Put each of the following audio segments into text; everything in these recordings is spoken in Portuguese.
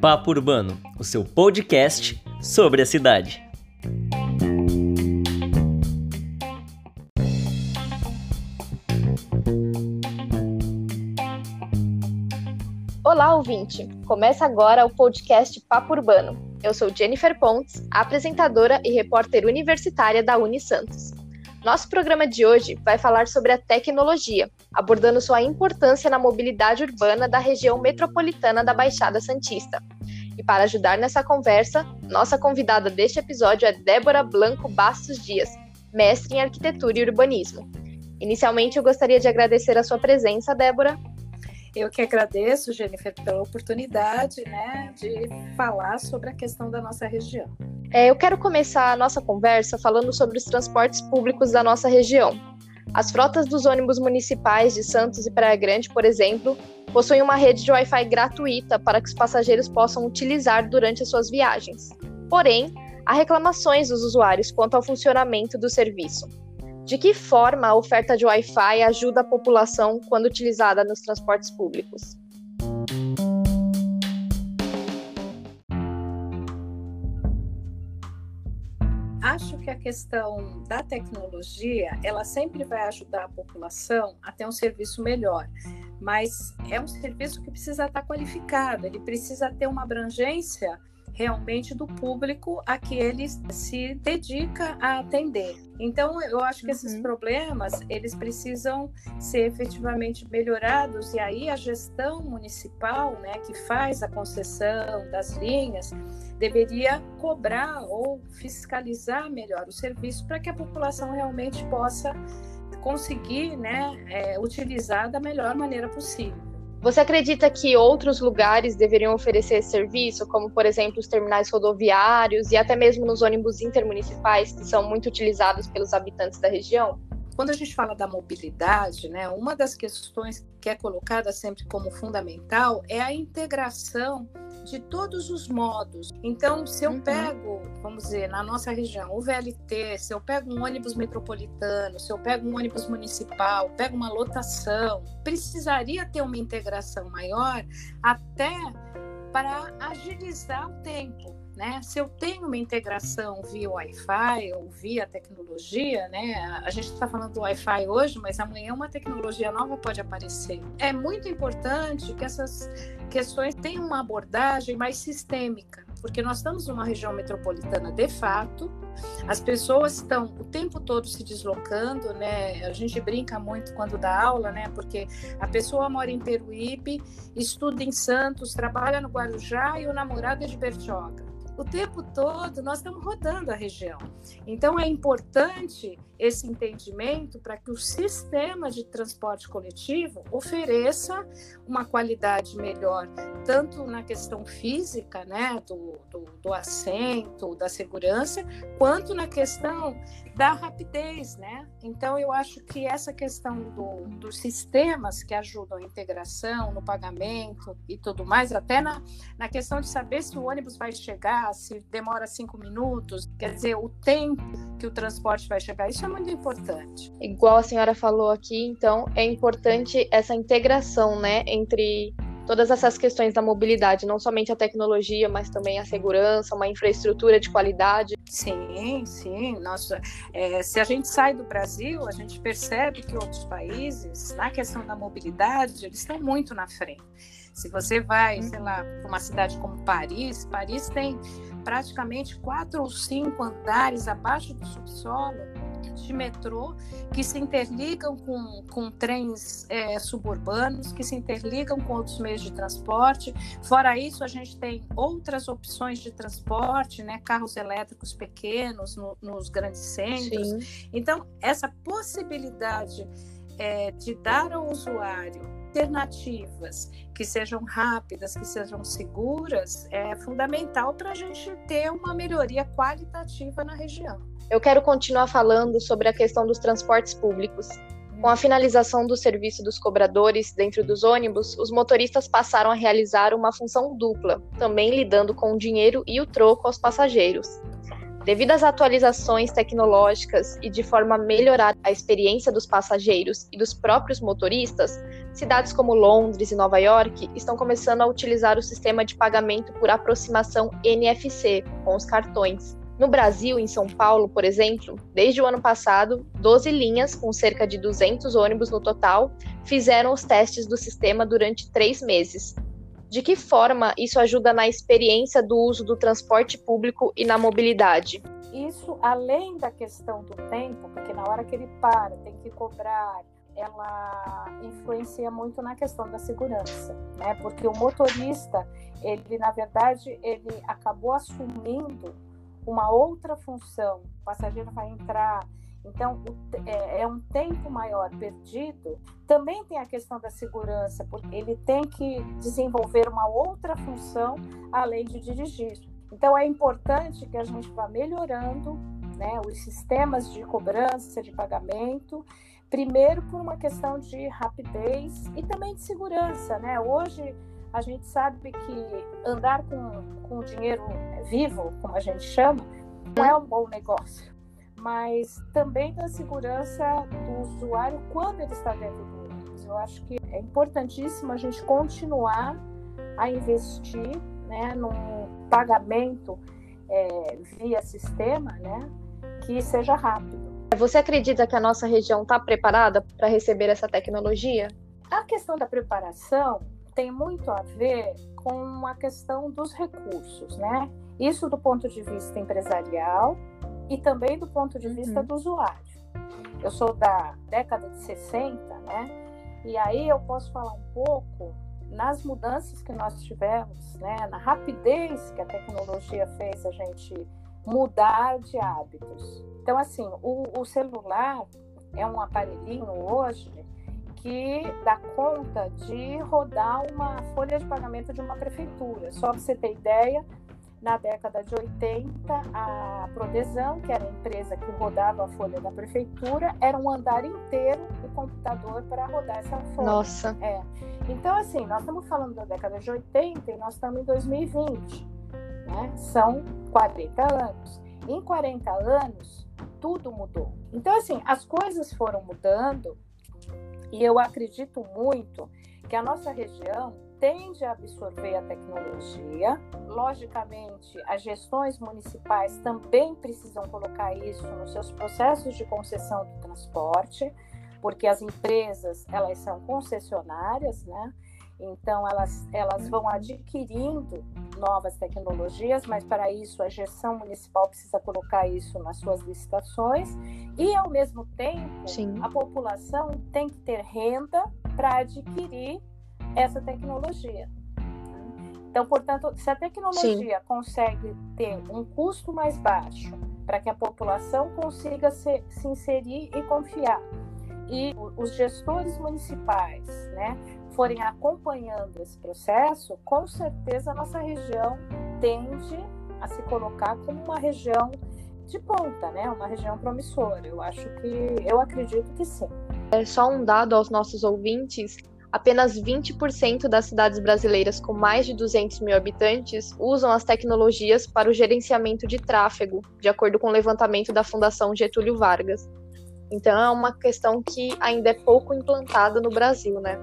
Papo Urbano, o seu podcast sobre a cidade. Olá, ouvinte! Começa agora o podcast Papo Urbano. Eu sou Jennifer Pontes, apresentadora e repórter universitária da Unisantos. Nosso programa de hoje vai falar sobre a tecnologia, abordando sua importância na mobilidade urbana da região metropolitana da Baixada Santista. E para ajudar nessa conversa, nossa convidada deste episódio é Débora Blanco Bastos Dias, mestre em arquitetura e urbanismo. Inicialmente, eu gostaria de agradecer a sua presença, Débora. Eu que agradeço, Jennifer, pela oportunidade né, de falar sobre a questão da nossa região. É, eu quero começar a nossa conversa falando sobre os transportes públicos da nossa região. As frotas dos ônibus municipais de Santos e Praia Grande, por exemplo, possuem uma rede de Wi-Fi gratuita para que os passageiros possam utilizar durante as suas viagens. Porém, há reclamações dos usuários quanto ao funcionamento do serviço. De que forma a oferta de Wi-Fi ajuda a população quando utilizada nos transportes públicos? acho que a questão da tecnologia, ela sempre vai ajudar a população a ter um serviço melhor, mas é um serviço que precisa estar qualificado, ele precisa ter uma abrangência realmente do público a que ele se dedica a atender. Então, eu acho que esses uhum. problemas, eles precisam ser efetivamente melhorados e aí a gestão municipal, né, que faz a concessão das linhas, deveria cobrar ou fiscalizar melhor o serviço para que a população realmente possa conseguir, né, é, utilizar da melhor maneira possível. Você acredita que outros lugares deveriam oferecer esse serviço, como por exemplo os terminais rodoviários e até mesmo nos ônibus intermunicipais, que são muito utilizados pelos habitantes da região? Quando a gente fala da mobilidade, né, uma das questões que é colocada sempre como fundamental é a integração de todos os modos. Então, se eu uhum. pego, vamos dizer, na nossa região, o VLT, se eu pego um ônibus metropolitano, se eu pego um ônibus municipal, pego uma lotação, precisaria ter uma integração maior até para agilizar o tempo. Né? Se eu tenho uma integração via Wi-Fi ou via tecnologia, né? A gente está falando do Wi-Fi hoje, mas amanhã uma tecnologia nova pode aparecer. É muito importante que essas questões tenham uma abordagem mais sistêmica, porque nós estamos numa região metropolitana de fato, as pessoas estão o tempo todo se deslocando, né? A gente brinca muito quando dá aula, né? Porque a pessoa mora em Peruíbe, estuda em Santos, trabalha no Guarujá e o namorado é de Bertioga o tempo todo nós estamos rodando a região. Então é importante esse entendimento para que o sistema de transporte coletivo ofereça uma qualidade melhor, tanto na questão física, né, do, do, do assento, da segurança, quanto na questão da rapidez, né? Então eu acho que essa questão do, dos sistemas que ajudam a integração no pagamento e tudo mais, até na, na questão de saber se o ônibus vai chegar, se demora cinco minutos, quer dizer, o tempo que o transporte vai chegar, isso é muito importante. Igual a senhora falou aqui, então é importante essa integração, né, entre todas essas questões da mobilidade, não somente a tecnologia, mas também a segurança, uma infraestrutura de qualidade. Sim, sim. Nossa, é, se a gente sai do Brasil, a gente percebe que outros países, na questão da mobilidade, eles estão muito na frente. Se você vai, sei lá, para uma cidade como Paris, Paris tem praticamente quatro ou cinco andares abaixo do subsolo de metrô que se interligam com, com trens é, suburbanos, que se interligam com outros meios de transporte. Fora isso, a gente tem outras opções de transporte, né? carros elétricos pequenos no, nos grandes centros. Sim. Então, essa possibilidade é, de dar ao usuário alternativas que sejam rápidas, que sejam seguras, é fundamental para a gente ter uma melhoria qualitativa na região. Eu quero continuar falando sobre a questão dos transportes públicos. Com a finalização do serviço dos cobradores dentro dos ônibus, os motoristas passaram a realizar uma função dupla, também lidando com o dinheiro e o troco aos passageiros. Devido às atualizações tecnológicas e de forma a melhorar a experiência dos passageiros e dos próprios motoristas, cidades como Londres e Nova York estão começando a utilizar o sistema de pagamento por aproximação NFC com os cartões. No Brasil, em São Paulo, por exemplo, desde o ano passado, 12 linhas, com cerca de 200 ônibus no total, fizeram os testes do sistema durante três meses, de que forma isso ajuda na experiência do uso do transporte público e na mobilidade? Isso, além da questão do tempo, porque na hora que ele para, tem que cobrar, ela influencia muito na questão da segurança, né? Porque o motorista, ele na verdade, ele acabou assumindo uma outra função. O passageiro vai entrar então, é, é, um tempo maior perdido. Também tem a questão da segurança, porque ele tem que desenvolver uma outra função além de dirigir. Então, é importante que a gente vá melhorando né, os sistemas de cobrança, de pagamento, primeiro por uma questão de rapidez e também de segurança. Né? Hoje, a gente sabe que andar com, com dinheiro vivo, como a gente chama, não é um bom negócio mas também da segurança do usuário quando ele está dentro do ônibus. Eu acho que é importantíssimo a gente continuar a investir né, num pagamento é, via sistema né, que seja rápido. Você acredita que a nossa região está preparada para receber essa tecnologia? A questão da preparação tem muito a ver com a questão dos recursos, né? Isso do ponto de vista empresarial e também do ponto de vista uhum. do usuário. Eu sou da década de 60, né? E aí eu posso falar um pouco nas mudanças que nós tivemos, né? Na rapidez que a tecnologia fez a gente mudar de hábitos. Então, assim, o, o celular é um aparelhinho hoje que dá conta de rodar uma folha de pagamento de uma prefeitura. Só para você ter ideia, na década de 80, a Prodesão, que era a empresa que rodava a folha da prefeitura, era um andar inteiro de computador para rodar essa folha. Nossa. É. Então, assim, nós estamos falando da década de 80 e nós estamos em 2020. Né? São 40 anos. Em 40 anos, tudo mudou. Então, assim, as coisas foram mudando e eu acredito muito que a nossa região tende a absorver a tecnologia. Logicamente, as gestões municipais também precisam colocar isso nos seus processos de concessão do transporte, porque as empresas, elas são concessionárias, né? Então, elas, elas vão adquirindo novas tecnologias, mas para isso a gestão municipal precisa colocar isso nas suas licitações e, ao mesmo tempo, Sim. a população tem que ter renda para adquirir essa tecnologia. Então, portanto, se a tecnologia Sim. consegue ter um custo mais baixo para que a população consiga se, se inserir e confiar, e os gestores municipais né, forem acompanhando esse processo, com certeza a nossa região tende a se colocar como uma região de ponta, né? Uma região promissora. Eu acho que, eu acredito que sim. É só um dado aos nossos ouvintes apenas 20% das cidades brasileiras com mais de 200 mil habitantes usam as tecnologias para o gerenciamento de tráfego, de acordo com o levantamento da Fundação Getúlio Vargas. Então é uma questão que ainda é pouco implantada no Brasil, né?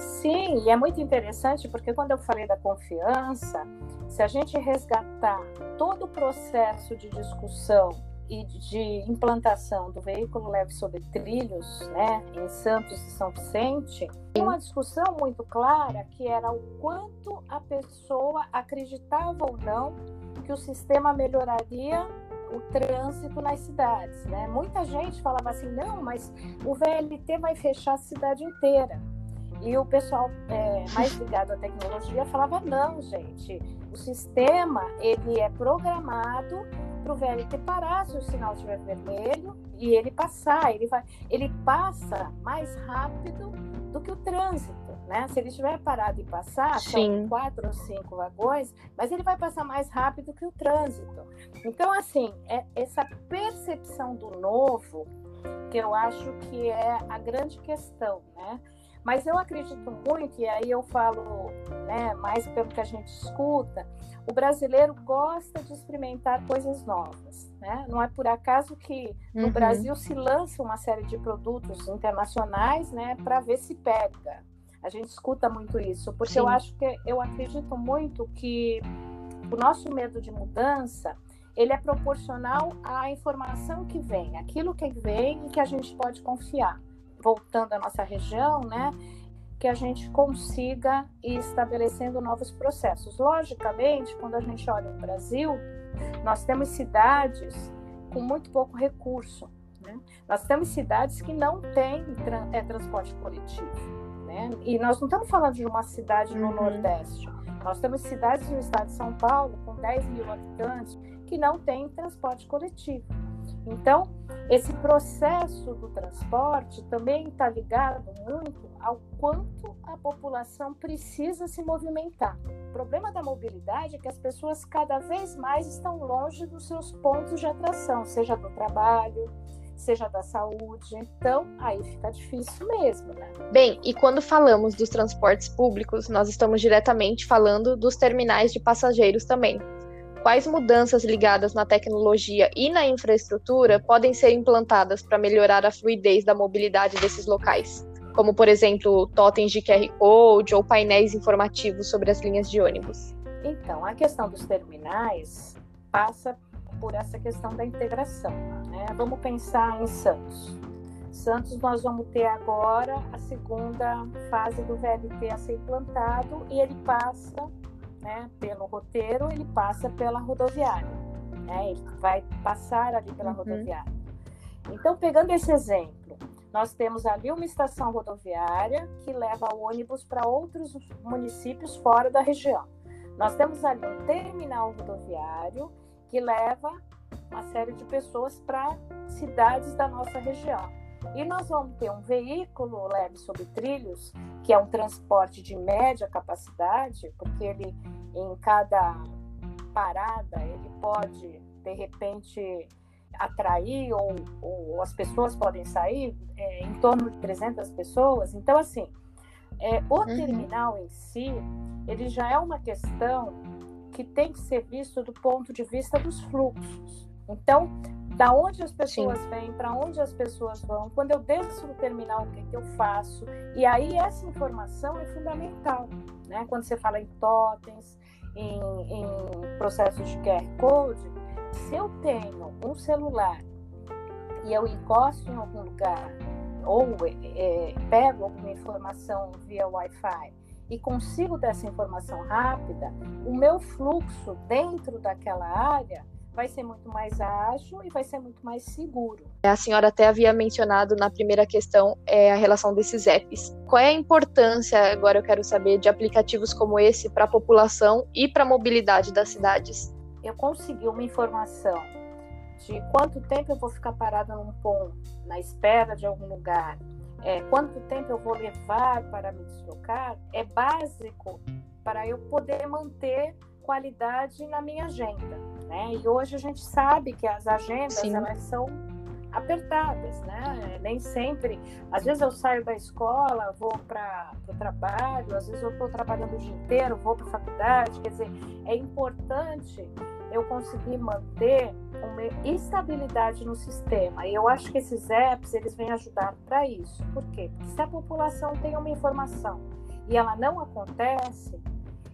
Sim, e é muito interessante porque quando eu falei da confiança, se a gente resgatar todo o processo de discussão e de implantação do veículo leve sobre trilhos, né, em Santos e São Vicente, uma discussão muito clara que era o quanto a pessoa acreditava ou não que o sistema melhoraria o trânsito nas cidades, né? Muita gente falava assim, não, mas o VLT vai fechar a cidade inteira. E o pessoal é, mais ligado à tecnologia falava, não, gente, o sistema ele é programado para o VLT parar se o sinal estiver vermelho e ele passar. Ele, vai, ele passa mais rápido do que o trânsito, né? Se ele estiver parado e passar, Sim. são quatro ou cinco vagões, mas ele vai passar mais rápido que o trânsito. Então, assim, é essa percepção do novo que eu acho que é a grande questão, né? Mas eu acredito muito, e aí eu falo né, mais pelo que a gente escuta, o brasileiro gosta de experimentar coisas novas. Né? Não é por acaso que no uhum. Brasil se lança uma série de produtos internacionais né, para ver se pega. A gente escuta muito isso, porque Sim. eu acho que eu acredito muito que o nosso medo de mudança ele é proporcional à informação que vem, aquilo que vem e que a gente pode confiar. Voltando à nossa região, né? Que a gente consiga ir estabelecendo novos processos. Logicamente, quando a gente olha o Brasil, nós temos cidades com muito pouco recurso. Né? Nós temos cidades que não têm é, transporte coletivo. Né? E nós não estamos falando de uma cidade no uhum. Nordeste. Nós temos cidades no estado de São Paulo, com 10 mil habitantes, que não têm transporte coletivo. Então, esse processo do transporte também está ligado muito ao quanto a população precisa se movimentar. O problema da mobilidade é que as pessoas cada vez mais estão longe dos seus pontos de atração, seja do trabalho, seja da saúde. Então, aí fica difícil mesmo, né? Bem, e quando falamos dos transportes públicos, nós estamos diretamente falando dos terminais de passageiros também. Quais mudanças ligadas na tecnologia e na infraestrutura podem ser implantadas para melhorar a fluidez da mobilidade desses locais? Como, por exemplo, totens de QR Code ou painéis informativos sobre as linhas de ônibus? Então, a questão dos terminais passa por essa questão da integração. Né? Vamos pensar em Santos. Santos, nós vamos ter agora a segunda fase do VLT a ser implantado e ele passa né, pelo roteiro, ele passa pela rodoviária. Né? Ele vai passar ali pela uhum. rodoviária. Então, pegando esse exemplo, nós temos ali uma estação rodoviária que leva o ônibus para outros municípios fora da região. Nós temos ali um terminal rodoviário que leva uma série de pessoas para cidades da nossa região. E nós vamos ter um veículo leve sobre trilhos, que é um transporte de média capacidade, porque ele em cada parada ele pode de repente atrair ou, ou as pessoas podem sair é, em torno de 300 pessoas. Então assim, é, o uhum. terminal em si ele já é uma questão que tem que ser visto do ponto de vista dos fluxos. Então, da onde as pessoas Sim. vêm, para onde as pessoas vão, quando eu desço no terminal, o que, é que eu faço? E aí essa informação é fundamental, né? Quando você fala em totens, em, em processos de QR Code, se eu tenho um celular e eu encosto em algum lugar ou é, pego alguma informação via Wi-Fi e consigo dessa informação rápida, o meu fluxo dentro daquela área vai ser muito mais ágil e vai ser muito mais seguro. A senhora até havia mencionado na primeira questão é, a relação desses apps. Qual é a importância, agora eu quero saber, de aplicativos como esse para a população e para a mobilidade das cidades? Eu consegui uma informação de quanto tempo eu vou ficar parada num ponto, na espera de algum lugar, é, quanto tempo eu vou levar para me deslocar, é básico para eu poder manter qualidade na minha agenda. Né? E hoje a gente sabe que as agendas elas são apertadas, né? Nem sempre. Às vezes eu saio da escola, vou para o trabalho, às vezes eu estou trabalhando o dia inteiro, vou para a faculdade. Quer dizer, é importante eu conseguir manter uma estabilidade no sistema. E eu acho que esses apps eles vêm ajudar para isso. Por quê? Porque se a população tem uma informação e ela não acontece,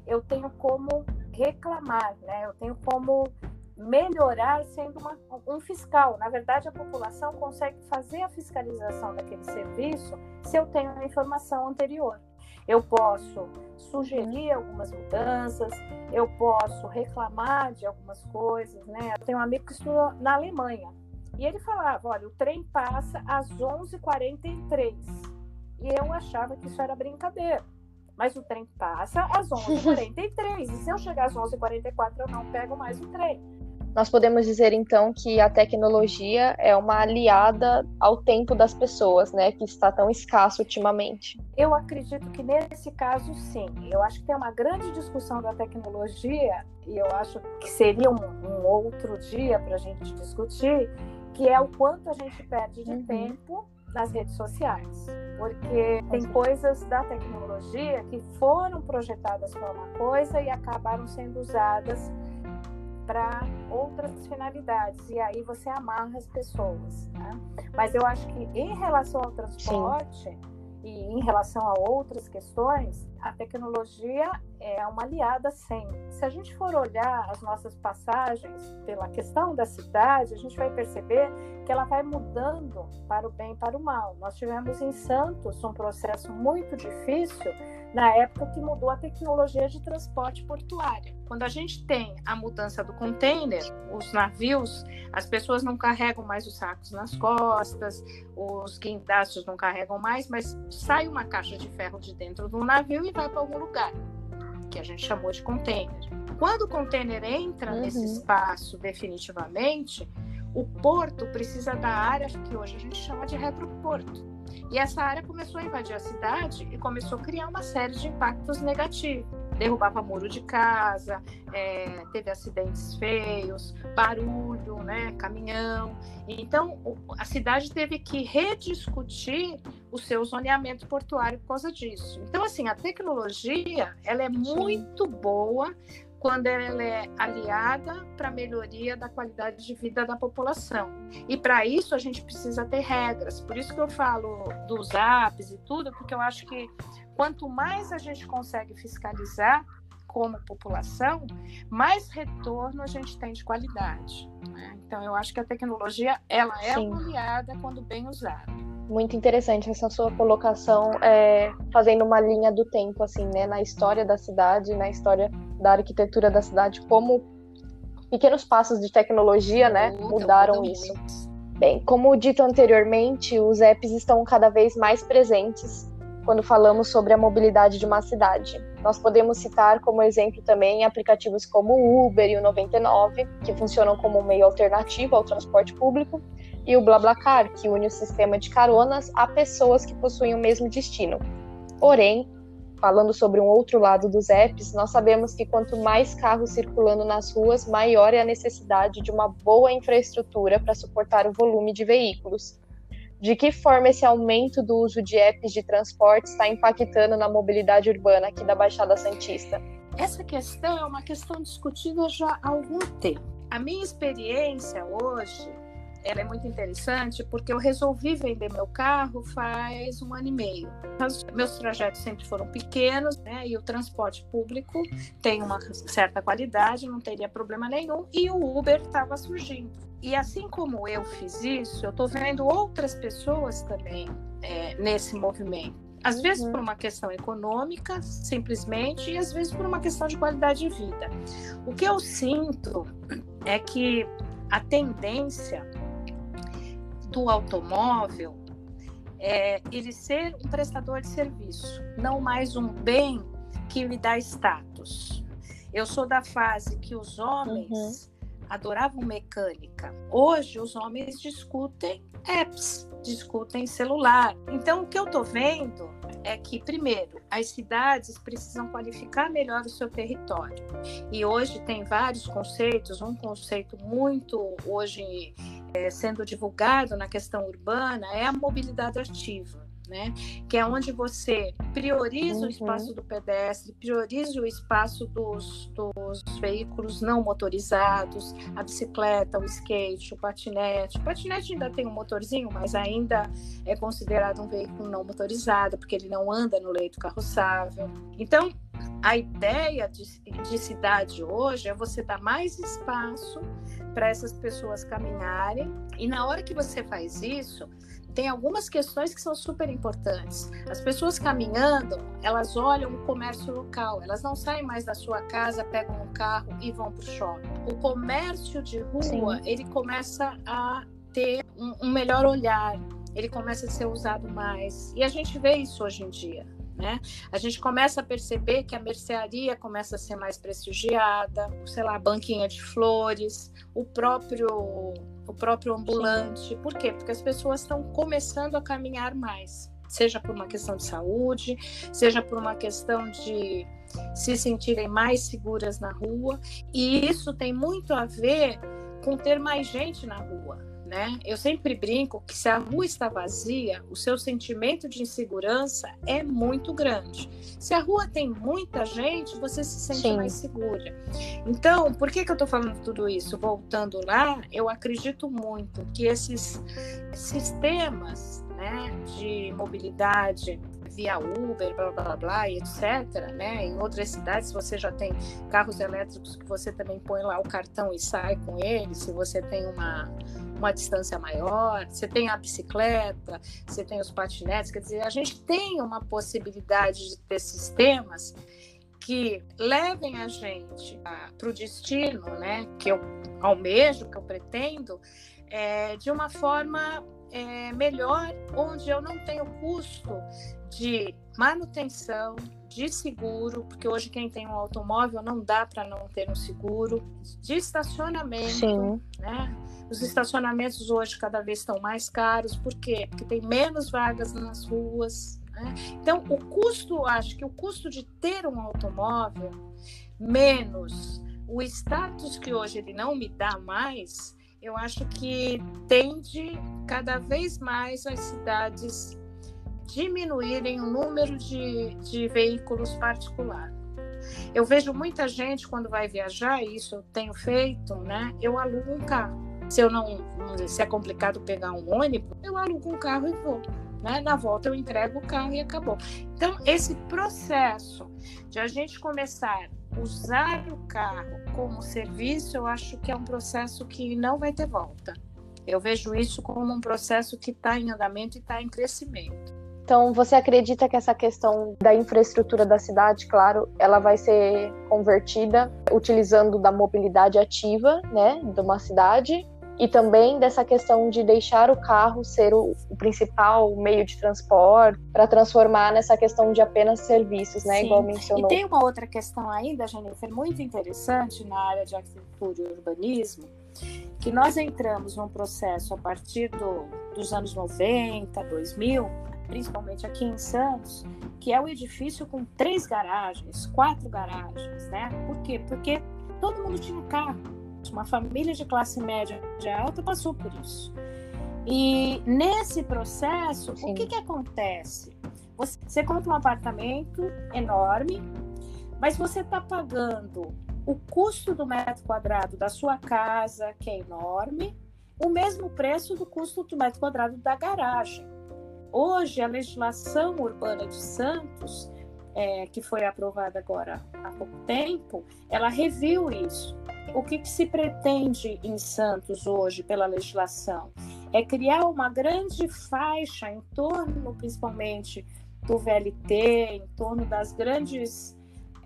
eu tenho como reclamar, né? Eu tenho como melhorar sendo uma, um fiscal. Na verdade, a população consegue fazer a fiscalização daquele serviço se eu tenho a informação anterior. Eu posso sugerir algumas mudanças, eu posso reclamar de algumas coisas, né? Eu tenho um amigo que estuda na Alemanha e ele falava, olha, o trem passa às 11h43 e eu achava que isso era brincadeira. Mas o trem passa às 11h43 e se eu chegar às 11h44 eu não pego mais o trem. Nós podemos dizer então que a tecnologia é uma aliada ao tempo das pessoas, né, que está tão escasso ultimamente. Eu acredito que nesse caso sim. Eu acho que tem uma grande discussão da tecnologia e eu acho que seria um, um outro dia para a gente discutir, que é o quanto a gente perde de uhum. tempo nas redes sociais, porque tem coisas da tecnologia que foram projetadas para uma coisa e acabaram sendo usadas para outras finalidades e aí você amarra as pessoas. Né? Mas eu acho que em relação ao transporte Sim. E em relação a outras questões, a tecnologia é uma aliada sempre. Se a gente for olhar as nossas passagens pela questão da cidade, a gente vai perceber que ela vai mudando para o bem e para o mal. Nós tivemos em Santos um processo muito difícil na época que mudou a tecnologia de transporte portuário. Quando a gente tem a mudança do container, os navios, as pessoas não carregam mais os sacos nas costas, os guindastes não carregam mais, mas sai uma caixa de ferro de dentro do navio e vai para algum lugar, que a gente chamou de container. Quando o container entra uhum. nesse espaço definitivamente, o porto precisa da área que hoje a gente chama de retroporto e essa área começou a invadir a cidade e começou a criar uma série de impactos negativos. Derrubava muro de casa, é, teve acidentes feios, barulho, né, caminhão. Então, a cidade teve que rediscutir o seu zoneamento portuário por causa disso. Então, assim, a tecnologia ela é muito boa quando ela é aliada para a melhoria da qualidade de vida da população. E para isso a gente precisa ter regras. Por isso que eu falo dos apps e tudo, porque eu acho que quanto mais a gente consegue fiscalizar como população, mais retorno a gente tem de qualidade. Né? Então eu acho que a tecnologia ela é Sim. aliada quando bem usada. Muito interessante essa sua colocação, é, fazendo uma linha do tempo, assim, né, na história da cidade, na história da arquitetura da cidade, como pequenos passos de tecnologia, né, mudaram isso. Bem, como dito anteriormente, os apps estão cada vez mais presentes quando falamos sobre a mobilidade de uma cidade. Nós podemos citar como exemplo também aplicativos como o Uber e o 99, que funcionam como um meio alternativo ao transporte público, e o BlaBlaCar, que une o sistema de caronas a pessoas que possuem o mesmo destino. Porém, falando sobre um outro lado dos apps, nós sabemos que quanto mais carros circulando nas ruas, maior é a necessidade de uma boa infraestrutura para suportar o volume de veículos. De que forma esse aumento do uso de apps de transporte está impactando na mobilidade urbana aqui da Baixada Santista? Essa questão é uma questão discutida já há algum tempo. A minha experiência hoje ela é muito interessante porque eu resolvi vender meu carro faz um ano e meio. Meus trajetos sempre foram pequenos, né? E o transporte público tem uma certa qualidade, não teria problema nenhum. E o Uber estava surgindo. E assim como eu fiz isso, eu estou vendo outras pessoas também é, nesse movimento. Às vezes por uma questão econômica, simplesmente, e às vezes por uma questão de qualidade de vida. O que eu sinto é que a tendência do automóvel é ele ser um prestador de serviço, não mais um bem que me dá status. Eu sou da fase que os homens uhum. Adoravam mecânica. Hoje os homens discutem apps, discutem celular. Então o que eu estou vendo é que, primeiro, as cidades precisam qualificar melhor o seu território. E hoje tem vários conceitos, um conceito muito hoje é, sendo divulgado na questão urbana é a mobilidade ativa. Né? Que é onde você prioriza uhum. o espaço do pedestre, prioriza o espaço dos, dos, veículos não motorizados, a bicicleta, o skate, o patinete. O patinete ainda tem um motorzinho, mas ainda é considerado um veículo não motorizado, porque ele não anda no leito carroçável. Então, a ideia de, de cidade hoje é você dar mais espaço para essas pessoas caminharem, e na hora que você faz isso, tem algumas questões que são super importantes. As pessoas caminhando, elas olham o comércio local, elas não saem mais da sua casa, pegam um carro e vão para o shopping. O comércio de rua, Sim. ele começa a ter um, um melhor olhar, ele começa a ser usado mais. E a gente vê isso hoje em dia. Né? A gente começa a perceber que a mercearia começa a ser mais prestigiada, sei lá, a banquinha de flores, o próprio o próprio ambulante. Por quê? Porque as pessoas estão começando a caminhar mais, seja por uma questão de saúde, seja por uma questão de se sentirem mais seguras na rua, e isso tem muito a ver com ter mais gente na rua né? Eu sempre brinco que se a rua está vazia, o seu sentimento de insegurança é muito grande. Se a rua tem muita gente, você se sente Sim. mais segura. Então, por que, que eu estou falando tudo isso? Voltando lá, eu acredito muito que esses sistemas né, de mobilidade via Uber, blá blá blá, e etc. Né? Em outras cidades você já tem carros elétricos que você também põe lá o cartão e sai com ele, se você tem uma, uma distância maior, você tem a bicicleta, você tem os patinetes, quer dizer, a gente tem uma possibilidade de ter sistemas que levem a gente para o destino, né, que eu almejo, que eu pretendo, é, de uma forma é, melhor, onde eu não tenho custo de manutenção, de seguro, porque hoje quem tem um automóvel não dá para não ter um seguro, de estacionamento, Sim. né? Os estacionamentos hoje cada vez estão mais caros, por quê? Porque tem menos vagas nas ruas. Né? Então, o custo, acho que o custo de ter um automóvel, menos o status que hoje ele não me dá mais, eu acho que tende cada vez mais as cidades diminuírem o número de, de veículos particulares. Eu vejo muita gente quando vai viajar, e isso eu tenho feito, né? Eu alugo um carro. Se eu não, se é complicado pegar um ônibus, eu alugo um carro e vou. Né? Na volta eu entrego o carro e acabou. Então, esse processo de a gente começar usar o carro como serviço, eu acho que é um processo que não vai ter volta. Eu vejo isso como um processo que está em andamento e está em crescimento. Então, você acredita que essa questão da infraestrutura da cidade, claro, ela vai ser convertida utilizando da mobilidade ativa, né, de uma cidade, e também dessa questão de deixar o carro ser o, o principal meio de transporte para transformar nessa questão de apenas serviços, né, Sim. igual mencionou. E tem uma outra questão ainda, Jennifer, muito interessante na área de arquitetura e urbanismo, que nós entramos num processo a partir do, dos anos 90, 2000, principalmente aqui em Santos, que é o um edifício com três garagens, quatro garagens, né? Por quê? Porque todo mundo tinha carro. Uma família de classe média de alta passou por isso. E nesse processo, Sim. o que, que acontece? Você, você compra um apartamento enorme, mas você está pagando o custo do metro quadrado da sua casa, que é enorme, o mesmo preço do custo do metro quadrado da garagem. Hoje, a legislação urbana de Santos, é, que foi aprovada agora há pouco tempo, ela reviu isso. O que, que se pretende em Santos hoje pela legislação? É criar uma grande faixa em torno, principalmente, do VLT, em torno das grandes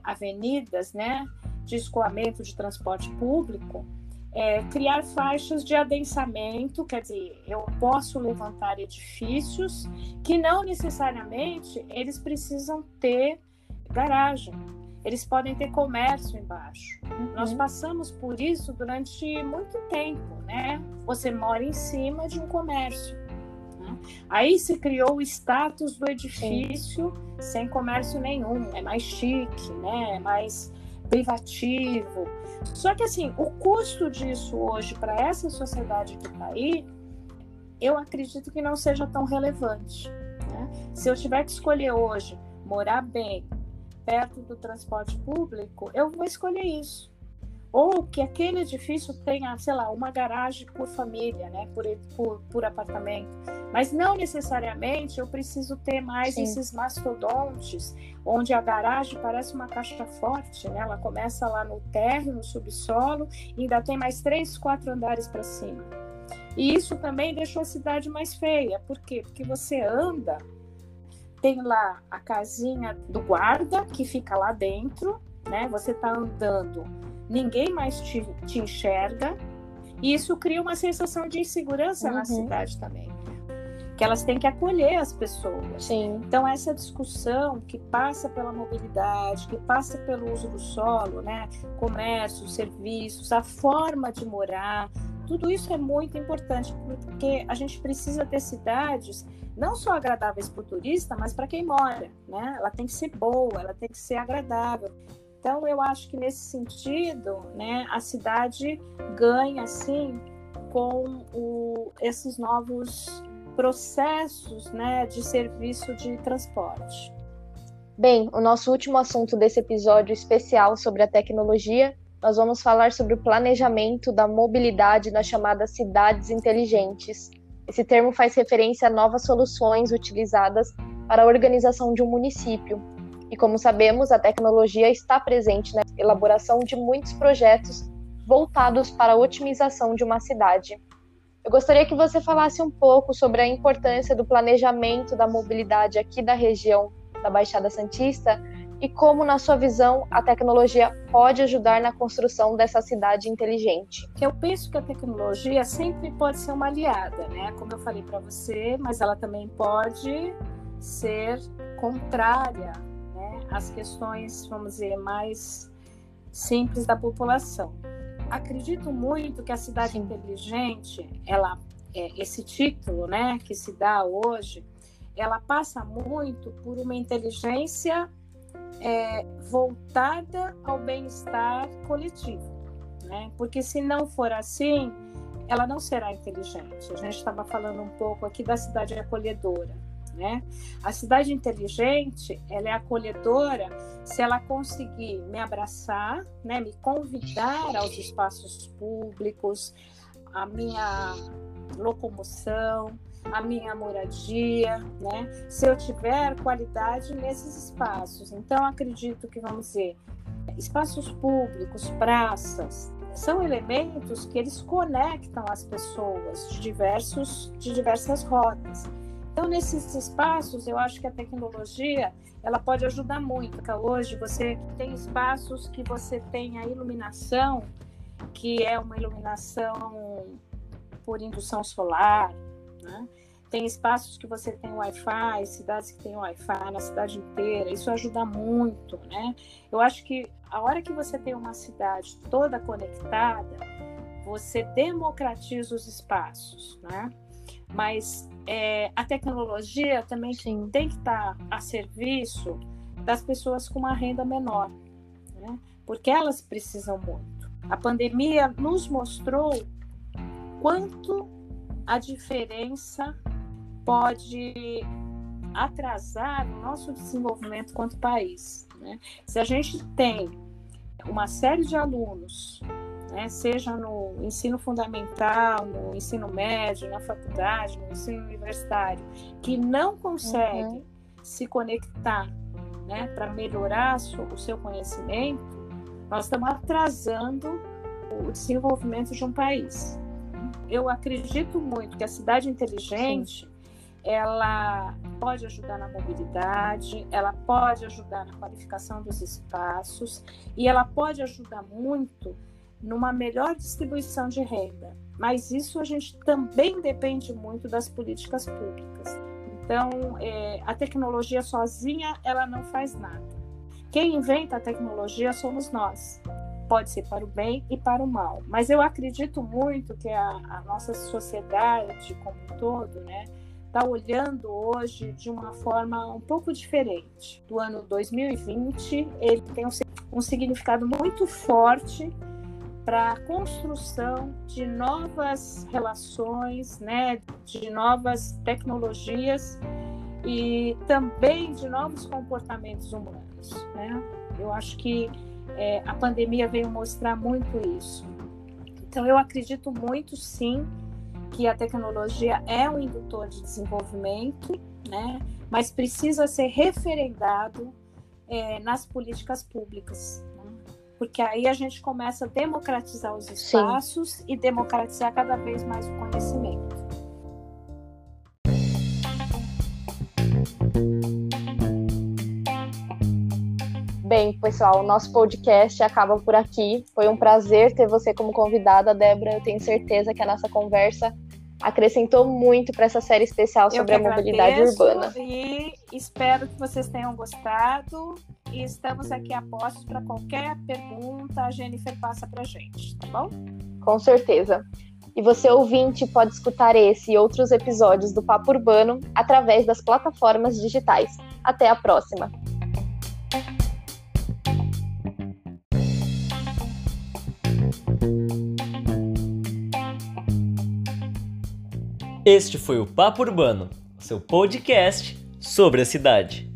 avenidas, né, de escoamento de transporte público, é, criar faixas de adensamento, quer dizer, eu posso levantar edifícios que não necessariamente eles precisam ter garagem, eles podem ter comércio embaixo. Uhum. Nós passamos por isso durante muito tempo, né? Você mora em cima de um comércio. Né? Aí se criou o status do edifício Sim. sem comércio nenhum, é mais chique, né? É mais privativo. Só que assim, o custo disso hoje para essa sociedade que está aí, eu acredito que não seja tão relevante. Né? Se eu tiver que escolher hoje morar bem, perto do transporte público, eu vou escolher isso ou que aquele edifício tenha, sei lá, uma garagem por família, né, por, por, por apartamento. Mas não necessariamente eu preciso ter mais Sim. esses mastodontes, onde a garagem parece uma caixa forte, né? Ela começa lá no térreo, no subsolo, e ainda tem mais três, quatro andares para cima. E isso também deixou a cidade mais feia. Por quê? Porque você anda, tem lá a casinha do guarda que fica lá dentro, né? Você está andando ninguém mais te, te enxerga, e isso cria uma sensação de insegurança uhum. na cidade também. Que elas têm que acolher as pessoas. Sim. Então, essa discussão que passa pela mobilidade, que passa pelo uso do solo, né? comércio, serviços, a forma de morar, tudo isso é muito importante, porque a gente precisa ter cidades não só agradáveis para o turista, mas para quem mora. Né? Ela tem que ser boa, ela tem que ser agradável. Então, eu acho que nesse sentido, né, a cidade ganha, assim, com o, esses novos processos né, de serviço de transporte. Bem, o nosso último assunto desse episódio especial sobre a tecnologia, nós vamos falar sobre o planejamento da mobilidade nas chamadas cidades inteligentes. Esse termo faz referência a novas soluções utilizadas para a organização de um município. E como sabemos, a tecnologia está presente na elaboração de muitos projetos voltados para a otimização de uma cidade. Eu gostaria que você falasse um pouco sobre a importância do planejamento da mobilidade aqui da região da Baixada Santista e como, na sua visão, a tecnologia pode ajudar na construção dessa cidade inteligente. Eu penso que a tecnologia sempre pode ser uma aliada, né? Como eu falei para você, mas ela também pode ser contrária né, às questões, vamos dizer, mais simples da população acredito muito que a cidade Sim. inteligente, ela, é, esse título, né, que se dá hoje, ela passa muito por uma inteligência é, voltada ao bem-estar coletivo, né? Porque se não for assim, ela não será inteligente. A gente estava falando um pouco aqui da cidade acolhedora né? A cidade inteligente, ela é acolhedora se ela conseguir me abraçar, né, me convidar aos espaços públicos, a minha locomoção, a minha moradia, né? Se eu tiver qualidade nesses espaços. Então acredito que vamos dizer, espaços públicos, praças, são elementos que eles conectam as pessoas de diversos de diversas rotas. Então, nesses espaços, eu acho que a tecnologia ela pode ajudar muito. Porque hoje você tem espaços que você tem a iluminação, que é uma iluminação por indução solar, né? Tem espaços que você tem Wi-Fi, cidades que têm Wi-Fi na cidade inteira. Isso ajuda muito, né? Eu acho que a hora que você tem uma cidade toda conectada, você democratiza os espaços, né? Mas é, a tecnologia também Sim. tem que estar a serviço das pessoas com uma renda menor, né? porque elas precisam muito. A pandemia nos mostrou quanto a diferença pode atrasar o nosso desenvolvimento quanto país. Né? Se a gente tem uma série de alunos né? seja no ensino fundamental, no ensino médio, na faculdade, no ensino universitário, que não consegue uhum. se conectar né, para melhorar o seu conhecimento, nós estamos atrasando o desenvolvimento de um país. Eu acredito muito que a cidade inteligente Sim. ela pode ajudar na mobilidade, ela pode ajudar na qualificação dos espaços e ela pode ajudar muito numa melhor distribuição de renda. Mas isso a gente também depende muito das políticas públicas. Então, é, a tecnologia sozinha ela não faz nada. Quem inventa a tecnologia somos nós. Pode ser para o bem e para o mal. Mas eu acredito muito que a, a nossa sociedade como um todo, né, está olhando hoje de uma forma um pouco diferente. Do ano 2020, ele tem um, um significado muito forte para a construção de novas relações, né, de novas tecnologias e também de novos comportamentos humanos. Né? Eu acho que é, a pandemia veio mostrar muito isso. Então, eu acredito muito, sim, que a tecnologia é um indutor de desenvolvimento, né? mas precisa ser referendado é, nas políticas públicas porque aí a gente começa a democratizar os espaços Sim. e democratizar cada vez mais o conhecimento. Bem, pessoal, nosso podcast acaba por aqui. Foi um prazer ter você como convidada, Débora. Eu tenho certeza que a nossa conversa acrescentou muito para essa série especial sobre a mobilidade urbana. E espero que vocês tenham gostado. E estamos aqui a postos para qualquer pergunta, a Jennifer passa para a gente, tá bom? Com certeza. E você, ouvinte, pode escutar esse e outros episódios do Papo Urbano através das plataformas digitais. Até a próxima! Este foi o Papo Urbano, seu podcast sobre a cidade.